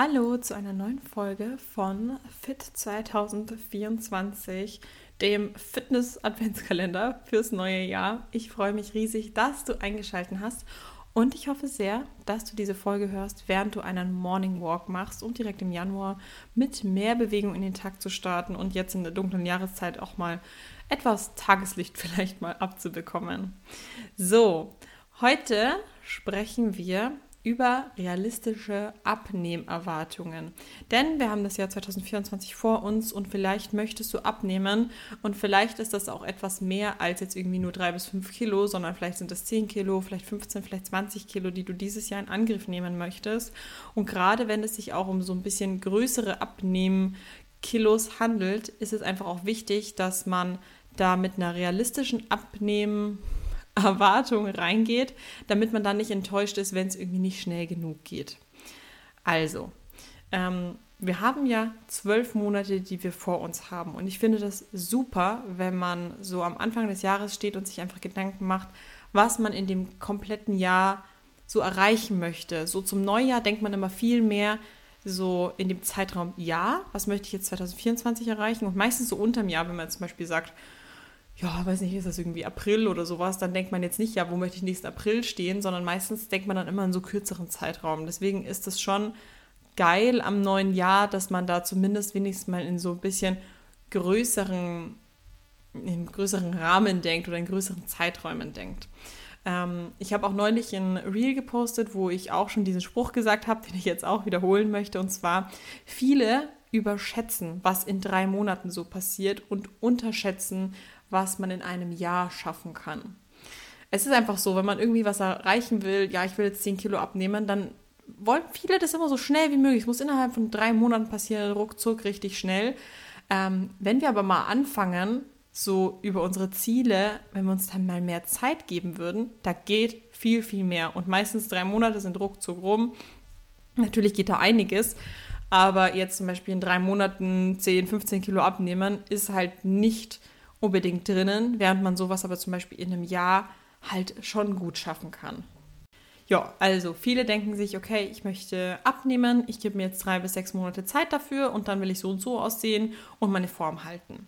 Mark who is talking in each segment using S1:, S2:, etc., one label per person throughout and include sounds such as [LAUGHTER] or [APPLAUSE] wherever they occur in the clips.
S1: Hallo zu einer neuen Folge von Fit 2024, dem Fitness-Adventskalender fürs neue Jahr. Ich freue mich riesig, dass du eingeschaltet hast und ich hoffe sehr, dass du diese Folge hörst, während du einen Morning Walk machst, um direkt im Januar mit mehr Bewegung in den Tag zu starten und jetzt in der dunklen Jahreszeit auch mal etwas Tageslicht [LAUGHS] vielleicht mal abzubekommen. So, heute sprechen wir über realistische Abnehmerwartungen. Denn wir haben das Jahr 2024 vor uns und vielleicht möchtest du abnehmen und vielleicht ist das auch etwas mehr als jetzt irgendwie nur drei bis fünf Kilo, sondern vielleicht sind es 10 Kilo, vielleicht 15, vielleicht 20 Kilo, die du dieses Jahr in Angriff nehmen möchtest. Und gerade wenn es sich auch um so ein bisschen größere Abnehmen-Kilos handelt, ist es einfach auch wichtig, dass man da mit einer realistischen Abnehmen Erwartung reingeht, damit man dann nicht enttäuscht ist, wenn es irgendwie nicht schnell genug geht. Also, ähm, wir haben ja zwölf Monate, die wir vor uns haben. Und ich finde das super, wenn man so am Anfang des Jahres steht und sich einfach Gedanken macht, was man in dem kompletten Jahr so erreichen möchte. So zum Neujahr denkt man immer viel mehr so in dem Zeitraum, ja, was möchte ich jetzt 2024 erreichen? Und meistens so unterm Jahr, wenn man zum Beispiel sagt, ja, weiß nicht, ist das irgendwie April oder sowas, dann denkt man jetzt nicht, ja, wo möchte ich nächsten April stehen, sondern meistens denkt man dann immer in so kürzeren Zeitraum. Deswegen ist es schon geil am neuen Jahr, dass man da zumindest wenigstens mal in so ein bisschen größeren, in größeren Rahmen denkt oder in größeren Zeiträumen denkt. Ähm, ich habe auch neulich ein Reel gepostet, wo ich auch schon diesen Spruch gesagt habe, [LAUGHS] den ich jetzt auch wiederholen möchte, und zwar, viele überschätzen, was in drei Monaten so passiert und unterschätzen, was man in einem Jahr schaffen kann. Es ist einfach so, wenn man irgendwie was erreichen will, ja, ich will jetzt 10 Kilo abnehmen, dann wollen viele das immer so schnell wie möglich. Es muss innerhalb von drei Monaten passieren, ruckzuck, richtig schnell. Ähm, wenn wir aber mal anfangen, so über unsere Ziele, wenn wir uns dann mal mehr Zeit geben würden, da geht viel, viel mehr. Und meistens drei Monate sind ruckzuck rum. Natürlich geht da einiges, aber jetzt zum Beispiel in drei Monaten 10, 15 Kilo abnehmen, ist halt nicht unbedingt drinnen, während man sowas aber zum Beispiel in einem Jahr halt schon gut schaffen kann. Ja, also viele denken sich, okay, ich möchte abnehmen, ich gebe mir jetzt drei bis sechs Monate Zeit dafür und dann will ich so und so aussehen und meine Form halten.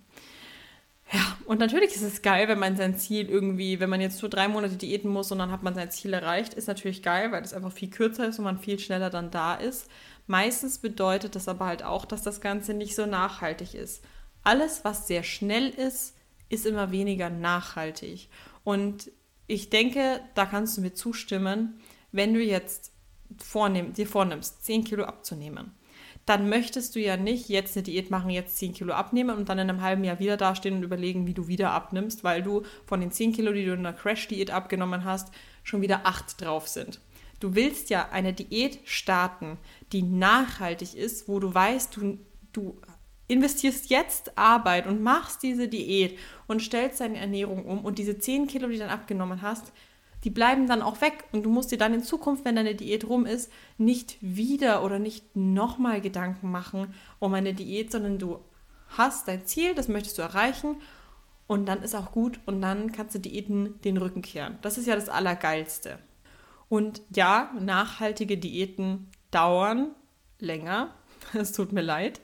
S1: Ja, und natürlich ist es geil, wenn man sein Ziel irgendwie, wenn man jetzt nur drei Monate diäten muss und dann hat man sein Ziel erreicht, ist natürlich geil, weil das einfach viel kürzer ist und man viel schneller dann da ist. Meistens bedeutet das aber halt auch, dass das Ganze nicht so nachhaltig ist. Alles, was sehr schnell ist, ist immer weniger nachhaltig. Und ich denke, da kannst du mir zustimmen, wenn du jetzt vornehm, dir vornimmst, 10 Kilo abzunehmen, dann möchtest du ja nicht jetzt eine Diät machen, jetzt 10 Kilo abnehmen und dann in einem halben Jahr wieder dastehen und überlegen, wie du wieder abnimmst, weil du von den 10 Kilo, die du in einer Crash-Diät abgenommen hast, schon wieder 8 drauf sind. Du willst ja eine Diät starten, die nachhaltig ist, wo du weißt, du, du investierst jetzt Arbeit und machst diese Diät und stellst deine Ernährung um und diese 10 Kilo, die du dann abgenommen hast, die bleiben dann auch weg und du musst dir dann in Zukunft, wenn deine Diät rum ist, nicht wieder oder nicht nochmal Gedanken machen um eine Diät, sondern du hast dein Ziel, das möchtest du erreichen und dann ist auch gut und dann kannst du Diäten den Rücken kehren. Das ist ja das Allergeilste. Und ja, nachhaltige Diäten dauern länger, [LAUGHS] es tut mir leid,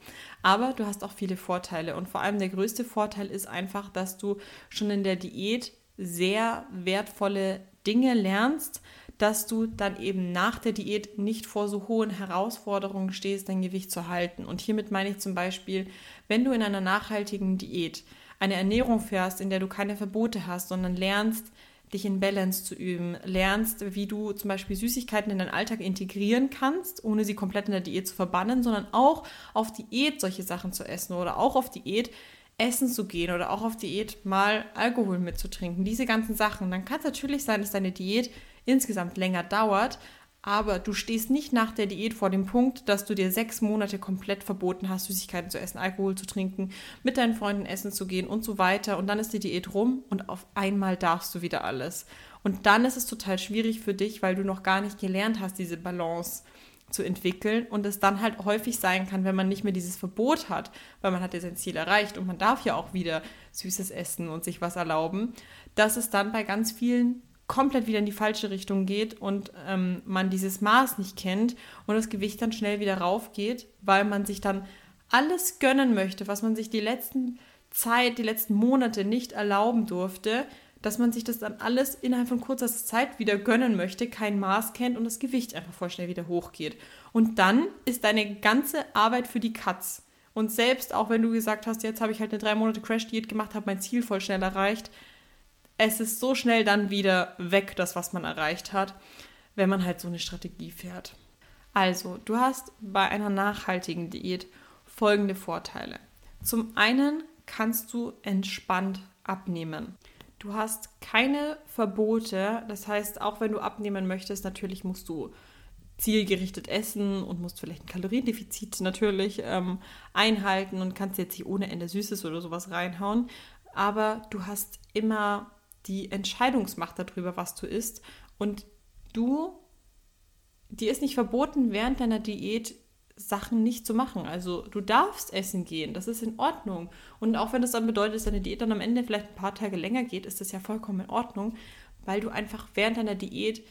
S1: aber du hast auch viele Vorteile. Und vor allem der größte Vorteil ist einfach, dass du schon in der Diät sehr wertvolle Dinge lernst, dass du dann eben nach der Diät nicht vor so hohen Herausforderungen stehst, dein Gewicht zu halten. Und hiermit meine ich zum Beispiel, wenn du in einer nachhaltigen Diät eine Ernährung fährst, in der du keine Verbote hast, sondern lernst, dich in Balance zu üben, lernst, wie du zum Beispiel Süßigkeiten in deinen Alltag integrieren kannst, ohne sie komplett in der Diät zu verbannen, sondern auch auf Diät solche Sachen zu essen oder auch auf Diät essen zu gehen oder auch auf Diät mal Alkohol mitzutrinken, diese ganzen Sachen. Dann kann es natürlich sein, dass deine Diät insgesamt länger dauert, aber du stehst nicht nach der Diät vor dem Punkt, dass du dir sechs Monate komplett verboten hast, Süßigkeiten zu essen, Alkohol zu trinken, mit deinen Freunden essen zu gehen und so weiter. Und dann ist die Diät rum und auf einmal darfst du wieder alles. Und dann ist es total schwierig für dich, weil du noch gar nicht gelernt hast, diese Balance zu entwickeln und es dann halt häufig sein kann, wenn man nicht mehr dieses Verbot hat, weil man hat ja sein Ziel erreicht und man darf ja auch wieder Süßes essen und sich was erlauben, dass es dann bei ganz vielen komplett wieder in die falsche Richtung geht und ähm, man dieses Maß nicht kennt und das Gewicht dann schnell wieder raufgeht, weil man sich dann alles gönnen möchte, was man sich die letzten Zeit, die letzten Monate nicht erlauben durfte, dass man sich das dann alles innerhalb von kurzer Zeit wieder gönnen möchte, kein Maß kennt und das Gewicht einfach voll schnell wieder hochgeht. Und dann ist deine ganze Arbeit für die Katz. Und selbst auch wenn du gesagt hast, jetzt habe ich halt eine drei Monate Crash-Diät gemacht, habe mein Ziel voll schnell erreicht, es ist so schnell dann wieder weg, das, was man erreicht hat, wenn man halt so eine Strategie fährt. Also, du hast bei einer nachhaltigen Diät folgende Vorteile. Zum einen kannst du entspannt abnehmen. Du hast keine Verbote, das heißt, auch wenn du abnehmen möchtest, natürlich musst du zielgerichtet essen und musst vielleicht ein Kaloriendefizit natürlich ähm, einhalten und kannst jetzt nicht ohne Ende Süßes oder sowas reinhauen. Aber du hast immer die Entscheidungsmacht darüber, was du isst. Und du, dir ist nicht verboten, während deiner Diät Sachen nicht zu machen. Also du darfst essen gehen, das ist in Ordnung. Und auch wenn das dann bedeutet, dass deine Diät dann am Ende vielleicht ein paar Tage länger geht, ist das ja vollkommen in Ordnung, weil du einfach während deiner Diät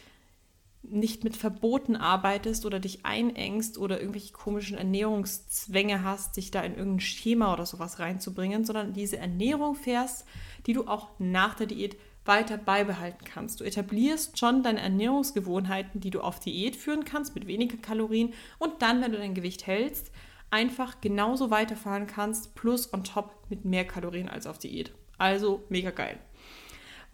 S1: nicht mit Verboten arbeitest oder dich einengst oder irgendwelche komischen Ernährungszwänge hast, dich da in irgendein Schema oder sowas reinzubringen, sondern diese Ernährung fährst, die du auch nach der Diät weiter beibehalten kannst. Du etablierst schon deine Ernährungsgewohnheiten, die du auf Diät führen kannst, mit weniger Kalorien und dann, wenn du dein Gewicht hältst, einfach genauso weiterfahren kannst, plus on top mit mehr Kalorien als auf Diät. Also mega geil.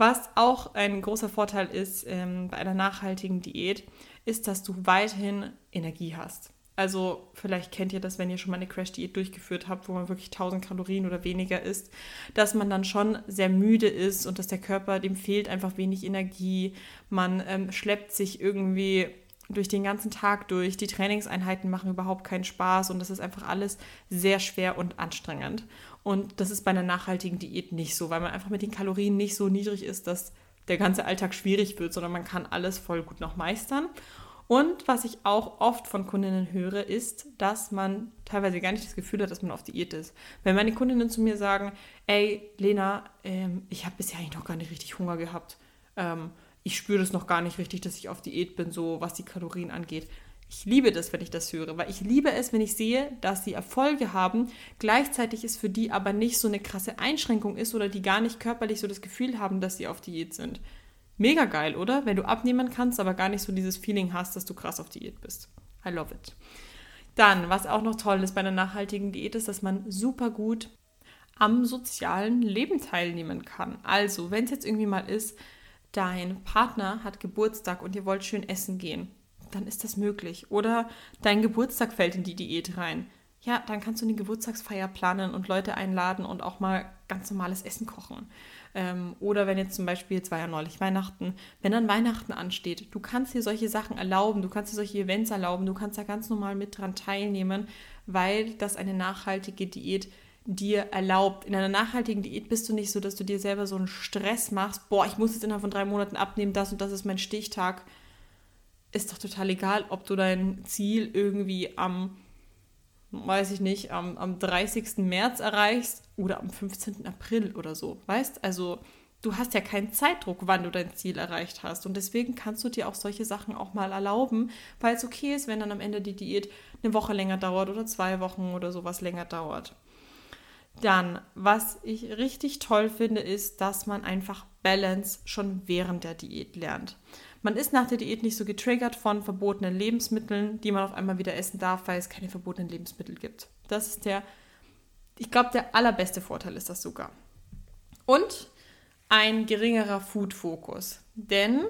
S1: Was auch ein großer Vorteil ist ähm, bei einer nachhaltigen Diät, ist, dass du weiterhin Energie hast. Also vielleicht kennt ihr das, wenn ihr schon mal eine Crash-Diät durchgeführt habt, wo man wirklich 1000 Kalorien oder weniger isst, dass man dann schon sehr müde ist und dass der Körper, dem fehlt einfach wenig Energie. Man ähm, schleppt sich irgendwie durch den ganzen Tag durch. Die Trainingseinheiten machen überhaupt keinen Spaß und das ist einfach alles sehr schwer und anstrengend. Und das ist bei einer nachhaltigen Diät nicht so, weil man einfach mit den Kalorien nicht so niedrig ist, dass der ganze Alltag schwierig wird, sondern man kann alles voll gut noch meistern. Und was ich auch oft von Kundinnen höre, ist, dass man teilweise gar nicht das Gefühl hat, dass man auf Diät ist. Wenn meine Kundinnen zu mir sagen, ey, Lena, ähm, ich habe bisher eigentlich noch gar nicht richtig Hunger gehabt. Ähm, ich spüre das noch gar nicht richtig, dass ich auf Diät bin, so was die Kalorien angeht. Ich liebe das, wenn ich das höre, weil ich liebe es, wenn ich sehe, dass sie Erfolge haben, gleichzeitig ist für die aber nicht so eine krasse Einschränkung ist oder die gar nicht körperlich so das Gefühl haben, dass sie auf Diät sind. Mega geil, oder? Wenn du abnehmen kannst, aber gar nicht so dieses Feeling hast, dass du krass auf Diät bist. I love it. Dann, was auch noch toll ist bei einer nachhaltigen Diät, ist, dass man super gut am sozialen Leben teilnehmen kann. Also, wenn es jetzt irgendwie mal ist, dein Partner hat Geburtstag und ihr wollt schön essen gehen, dann ist das möglich. Oder dein Geburtstag fällt in die Diät rein. Ja, dann kannst du eine Geburtstagsfeier planen und Leute einladen und auch mal ganz normales Essen kochen. Ähm, oder wenn jetzt zum Beispiel, jetzt war ja neulich Weihnachten, wenn dann Weihnachten ansteht, du kannst dir solche Sachen erlauben, du kannst dir solche Events erlauben, du kannst da ganz normal mit dran teilnehmen, weil das eine nachhaltige Diät dir erlaubt. In einer nachhaltigen Diät bist du nicht so, dass du dir selber so einen Stress machst, boah, ich muss jetzt innerhalb von drei Monaten abnehmen, das und das ist mein Stichtag. Ist doch total egal, ob du dein Ziel irgendwie am weiß ich nicht, am, am 30. März erreichst oder am 15. April oder so. Weißt? Also du hast ja keinen Zeitdruck, wann du dein Ziel erreicht hast. Und deswegen kannst du dir auch solche Sachen auch mal erlauben, weil es okay ist, wenn dann am Ende die Diät eine Woche länger dauert oder zwei Wochen oder sowas länger dauert. Dann, was ich richtig toll finde, ist, dass man einfach Balance schon während der Diät lernt. Man ist nach der Diät nicht so getriggert von verbotenen Lebensmitteln, die man auf einmal wieder essen darf, weil es keine verbotenen Lebensmittel gibt. Das ist der, ich glaube, der allerbeste Vorteil ist das sogar. Und ein geringerer Food-Fokus. Denn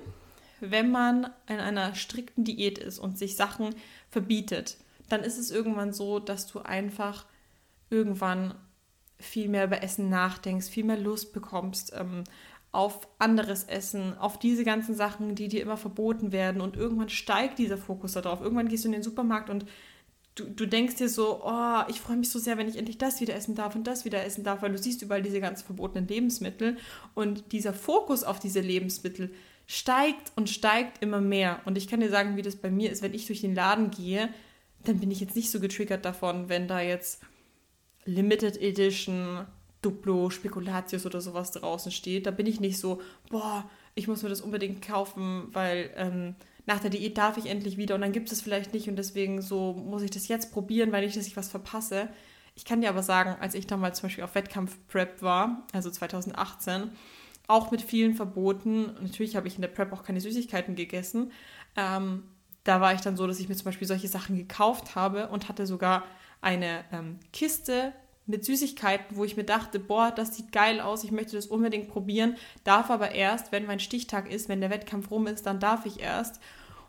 S1: wenn man in einer strikten Diät ist und sich Sachen verbietet, dann ist es irgendwann so, dass du einfach irgendwann viel mehr über Essen nachdenkst, viel mehr Lust bekommst, ähm, auf anderes Essen, auf diese ganzen Sachen, die dir immer verboten werden. Und irgendwann steigt dieser Fokus darauf. Irgendwann gehst du in den Supermarkt und du, du denkst dir so, oh, ich freue mich so sehr, wenn ich endlich das wieder essen darf und das wieder essen darf, weil du siehst überall diese ganzen verbotenen Lebensmittel. Und dieser Fokus auf diese Lebensmittel steigt und steigt immer mehr. Und ich kann dir sagen, wie das bei mir ist, wenn ich durch den Laden gehe, dann bin ich jetzt nicht so getriggert davon, wenn da jetzt Limited Edition Duplo, Spekulatius oder sowas draußen steht, da bin ich nicht so, boah, ich muss mir das unbedingt kaufen, weil ähm, nach der Diät darf ich endlich wieder und dann gibt es vielleicht nicht und deswegen so muss ich das jetzt probieren, weil nicht, dass ich was verpasse. Ich kann dir aber sagen, als ich damals zum Beispiel auf Wettkampf-Prep war, also 2018, auch mit vielen Verboten, natürlich habe ich in der Prep auch keine Süßigkeiten gegessen, ähm, da war ich dann so, dass ich mir zum Beispiel solche Sachen gekauft habe und hatte sogar eine ähm, Kiste mit Süßigkeiten, wo ich mir dachte, boah, das sieht geil aus, ich möchte das unbedingt probieren, darf aber erst, wenn mein Stichtag ist, wenn der Wettkampf rum ist, dann darf ich erst.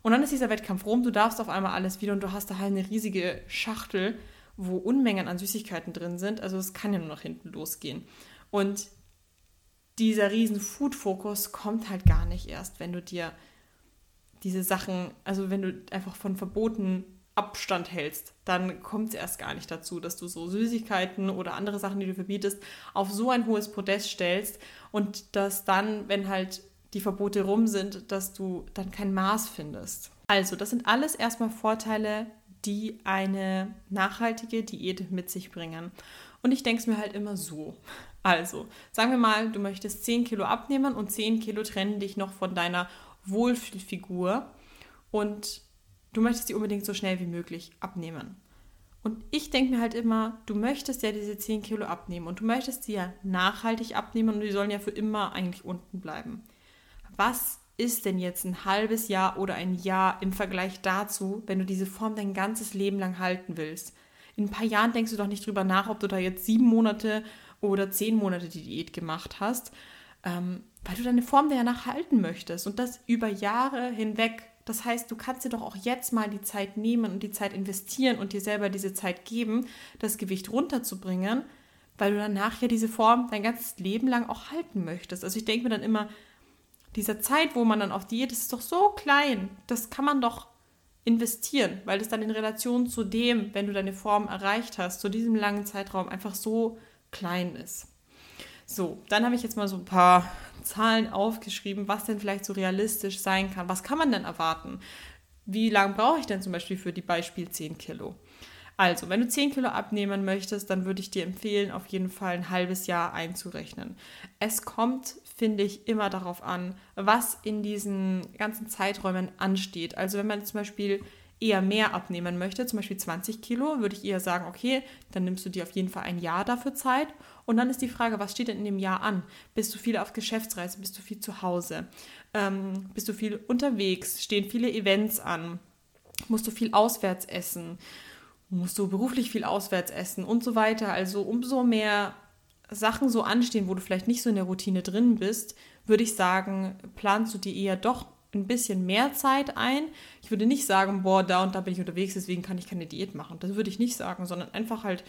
S1: Und dann ist dieser Wettkampf rum, du darfst auf einmal alles wieder und du hast da halt eine riesige Schachtel, wo Unmengen an Süßigkeiten drin sind. Also es kann ja nur nach hinten losgehen. Und dieser riesen Food-Fokus kommt halt gar nicht erst, wenn du dir diese Sachen, also wenn du einfach von Verboten Abstand hältst, dann kommt es erst gar nicht dazu, dass du so Süßigkeiten oder andere Sachen, die du verbietest, auf so ein hohes Podest stellst und dass dann, wenn halt die Verbote rum sind, dass du dann kein Maß findest. Also, das sind alles erstmal Vorteile, die eine nachhaltige Diät mit sich bringen. Und ich denke es mir halt immer so. Also, sagen wir mal, du möchtest 10 Kilo abnehmen und 10 Kilo trennen dich noch von deiner Wohlfühlfigur und du möchtest die unbedingt so schnell wie möglich abnehmen. Und ich denke mir halt immer, du möchtest ja diese 10 Kilo abnehmen und du möchtest sie ja nachhaltig abnehmen und die sollen ja für immer eigentlich unten bleiben. Was ist denn jetzt ein halbes Jahr oder ein Jahr im Vergleich dazu, wenn du diese Form dein ganzes Leben lang halten willst? In ein paar Jahren denkst du doch nicht drüber nach, ob du da jetzt sieben Monate oder zehn Monate die Diät gemacht hast, ähm, weil du deine Form danach halten möchtest und das über Jahre hinweg. Das heißt, du kannst dir doch auch jetzt mal die Zeit nehmen und die Zeit investieren und dir selber diese Zeit geben, das Gewicht runterzubringen, weil du danach ja diese Form dein ganzes Leben lang auch halten möchtest. Also ich denke mir dann immer, dieser Zeit, wo man dann auf Diät ist, ist doch so klein. Das kann man doch investieren, weil es dann in Relation zu dem, wenn du deine Form erreicht hast, zu diesem langen Zeitraum einfach so klein ist. So, dann habe ich jetzt mal so ein paar Zahlen aufgeschrieben, was denn vielleicht so realistisch sein kann. Was kann man denn erwarten? Wie lange brauche ich denn zum Beispiel für die Beispiel 10 Kilo? Also, wenn du 10 Kilo abnehmen möchtest, dann würde ich dir empfehlen, auf jeden Fall ein halbes Jahr einzurechnen. Es kommt, finde ich, immer darauf an, was in diesen ganzen Zeiträumen ansteht. Also, wenn man zum Beispiel eher mehr abnehmen möchte, zum Beispiel 20 Kilo, würde ich eher sagen, okay, dann nimmst du dir auf jeden Fall ein Jahr dafür Zeit. Und dann ist die Frage, was steht denn in dem Jahr an? Bist du viel auf Geschäftsreise? Bist du viel zu Hause? Ähm, bist du viel unterwegs? Stehen viele Events an? Musst du viel auswärts essen? Musst du beruflich viel auswärts essen und so weiter? Also umso mehr Sachen so anstehen, wo du vielleicht nicht so in der Routine drin bist, würde ich sagen, planst du dir eher doch ein bisschen mehr Zeit ein. Ich würde nicht sagen, boah, da und da bin ich unterwegs, deswegen kann ich keine Diät machen. Das würde ich nicht sagen, sondern einfach halt,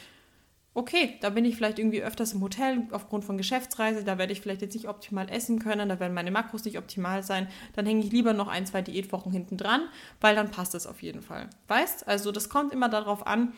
S1: okay, da bin ich vielleicht irgendwie öfters im Hotel aufgrund von Geschäftsreise, da werde ich vielleicht jetzt nicht optimal essen können, da werden meine Makros nicht optimal sein. Dann hänge ich lieber noch ein, zwei Diätwochen hinten dran, weil dann passt es auf jeden Fall. Weißt? Also das kommt immer darauf an,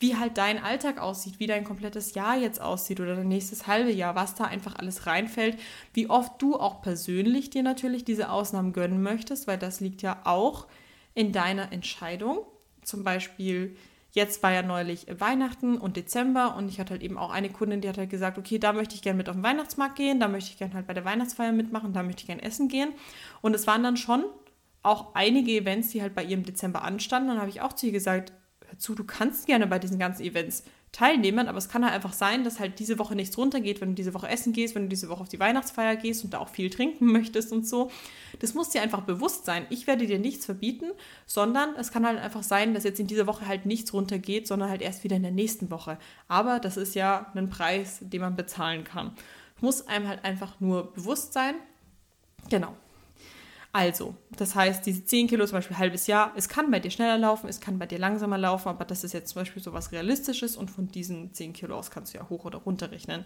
S1: wie halt dein Alltag aussieht, wie dein komplettes Jahr jetzt aussieht oder dein nächstes halbe Jahr, was da einfach alles reinfällt, wie oft du auch persönlich dir natürlich diese Ausnahmen gönnen möchtest, weil das liegt ja auch in deiner Entscheidung. Zum Beispiel, jetzt war ja neulich Weihnachten und Dezember und ich hatte halt eben auch eine Kundin, die hat halt gesagt, okay, da möchte ich gerne mit auf den Weihnachtsmarkt gehen, da möchte ich gerne halt bei der Weihnachtsfeier mitmachen, da möchte ich gerne essen gehen. Und es waren dann schon auch einige Events, die halt bei ihr im Dezember anstanden. Dann habe ich auch zu ihr gesagt, zu, du kannst gerne bei diesen ganzen Events teilnehmen, aber es kann halt einfach sein, dass halt diese Woche nichts runtergeht, wenn du diese Woche essen gehst, wenn du diese Woche auf die Weihnachtsfeier gehst und da auch viel trinken [LAUGHS] möchtest und so. Das muss dir einfach bewusst sein. Ich werde dir nichts verbieten, sondern es kann halt einfach sein, dass jetzt in dieser Woche halt nichts runtergeht, sondern halt erst wieder in der nächsten Woche. Aber das ist ja ein Preis, den man bezahlen kann. Muss einem halt einfach nur bewusst sein. Genau. Also, das heißt, diese 10 Kilo zum Beispiel halbes Jahr, es kann bei dir schneller laufen, es kann bei dir langsamer laufen, aber das ist jetzt zum Beispiel so was Realistisches und von diesen 10 Kilo aus kannst du ja hoch oder runter rechnen.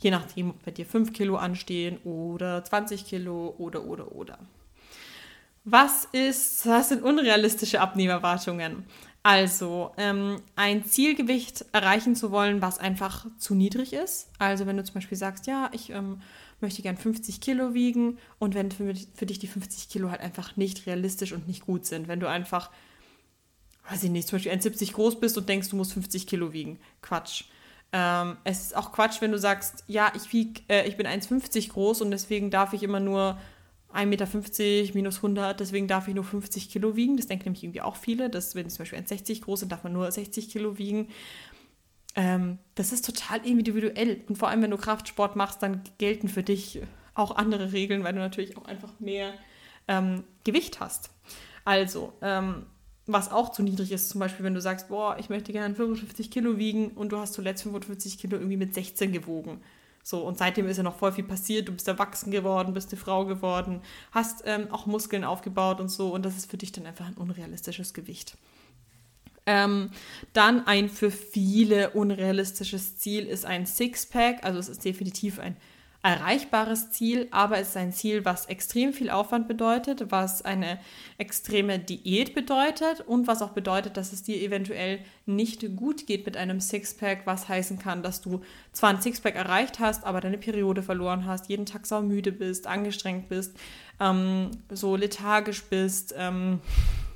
S1: Je nachdem, ob bei dir 5 Kilo anstehen oder 20 Kilo oder, oder, oder. Was ist, was sind unrealistische Abnehmerwartungen? Also, ähm, ein Zielgewicht erreichen zu wollen, was einfach zu niedrig ist. Also, wenn du zum Beispiel sagst, ja, ich ähm, möchte gern 50 Kilo wiegen und wenn für, für dich die 50 Kilo halt einfach nicht realistisch und nicht gut sind, wenn du einfach, weiß ich nicht, zum Beispiel 1,70 groß bist und denkst, du musst 50 Kilo wiegen. Quatsch. Ähm, es ist auch Quatsch, wenn du sagst, ja, ich, wieg, äh, ich bin 1,50 groß und deswegen darf ich immer nur 1,50 Meter minus 100, deswegen darf ich nur 50 Kilo wiegen. Das denken nämlich irgendwie auch viele, dass wenn zum Beispiel 1,60 groß sind, darf man nur 60 Kilo wiegen. Ähm, das ist total individuell. Und vor allem, wenn du Kraftsport machst, dann gelten für dich auch andere Regeln, weil du natürlich auch einfach mehr ähm, Gewicht hast. Also, ähm, was auch zu niedrig ist, zum Beispiel, wenn du sagst, boah, ich möchte gerne 55 Kilo wiegen und du hast zuletzt 55 Kilo irgendwie mit 16 gewogen. So, und seitdem ist ja noch voll viel passiert. Du bist erwachsen geworden, bist eine Frau geworden, hast ähm, auch Muskeln aufgebaut und so. Und das ist für dich dann einfach ein unrealistisches Gewicht. Ähm, dann ein für viele unrealistisches Ziel ist ein Sixpack. Also es ist definitiv ein erreichbares Ziel, aber es ist ein Ziel, was extrem viel Aufwand bedeutet, was eine extreme Diät bedeutet und was auch bedeutet, dass es dir eventuell nicht gut geht mit einem Sixpack, was heißen kann, dass du zwar ein Sixpack erreicht hast, aber deine Periode verloren hast, jeden Tag saumüde bist, angestrengt bist, ähm, so lethargisch bist, ähm,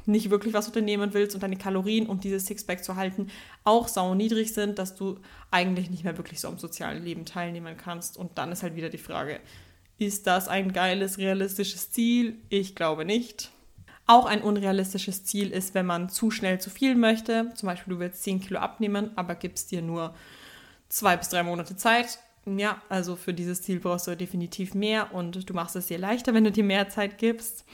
S1: nicht wirklich was unternehmen willst und deine Kalorien, um dieses Sixpack zu halten, auch sau niedrig sind, dass du eigentlich nicht mehr wirklich so am sozialen Leben teilnehmen kannst. Und dann ist halt wieder die Frage, ist das ein geiles, realistisches Ziel? Ich glaube nicht. Auch ein unrealistisches Ziel ist, wenn man zu schnell zu viel möchte. Zum Beispiel, du willst 10 Kilo abnehmen, aber gibst dir nur zwei bis drei Monate Zeit. Ja, also für dieses Ziel brauchst du definitiv mehr und du machst es dir leichter, wenn du dir mehr Zeit gibst.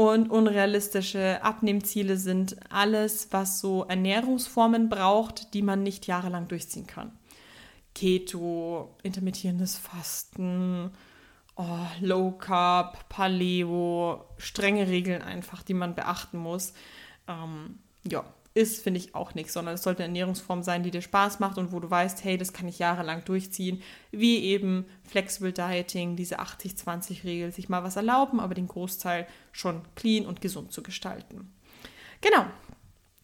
S1: Und unrealistische Abnehmziele sind alles, was so Ernährungsformen braucht, die man nicht jahrelang durchziehen kann. Keto, intermittierendes Fasten, oh, Low Carb, Paleo, strenge Regeln einfach, die man beachten muss. Ähm, ja, ist, finde ich, auch nichts, sondern es sollte eine Ernährungsform sein, die dir Spaß macht und wo du weißt, hey, das kann ich jahrelang durchziehen, wie eben Flexible Dieting, diese 80-20-Regel, sich mal was erlauben, aber den Großteil schon clean und gesund zu gestalten. Genau,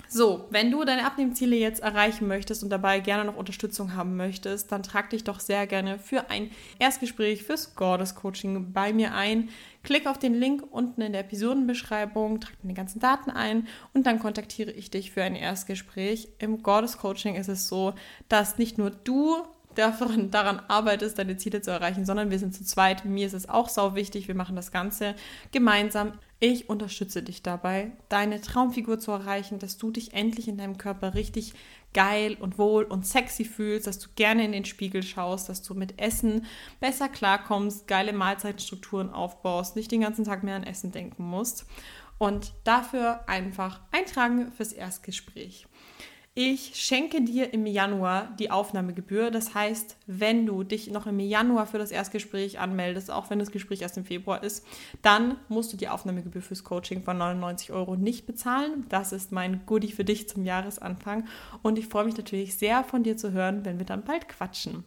S1: so, wenn du deine Abnehmziele jetzt erreichen möchtest und dabei gerne noch Unterstützung haben möchtest, dann trag dich doch sehr gerne für ein Erstgespräch fürs Goddess Coaching bei mir ein. Klick auf den Link unten in der Episodenbeschreibung, trag deine ganzen Daten ein und dann kontaktiere ich dich für ein Erstgespräch. Im Goddess Coaching ist es so, dass nicht nur du daran arbeitest, deine Ziele zu erreichen, sondern wir sind zu zweit. Mir ist es auch sau wichtig. Wir machen das Ganze gemeinsam. Ich unterstütze dich dabei, deine Traumfigur zu erreichen, dass du dich endlich in deinem Körper richtig geil und wohl und sexy fühlst, dass du gerne in den Spiegel schaust, dass du mit Essen besser klarkommst, geile Mahlzeitstrukturen aufbaust, nicht den ganzen Tag mehr an Essen denken musst. Und dafür einfach eintragen fürs Erstgespräch. Ich schenke dir im Januar die Aufnahmegebühr. Das heißt, wenn du dich noch im Januar für das Erstgespräch anmeldest, auch wenn das Gespräch erst im Februar ist, dann musst du die Aufnahmegebühr fürs Coaching von 99 Euro nicht bezahlen. Das ist mein Goodie für dich zum Jahresanfang. Und ich freue mich natürlich sehr von dir zu hören, wenn wir dann bald quatschen.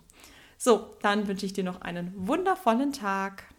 S1: So, dann wünsche ich dir noch einen wundervollen Tag.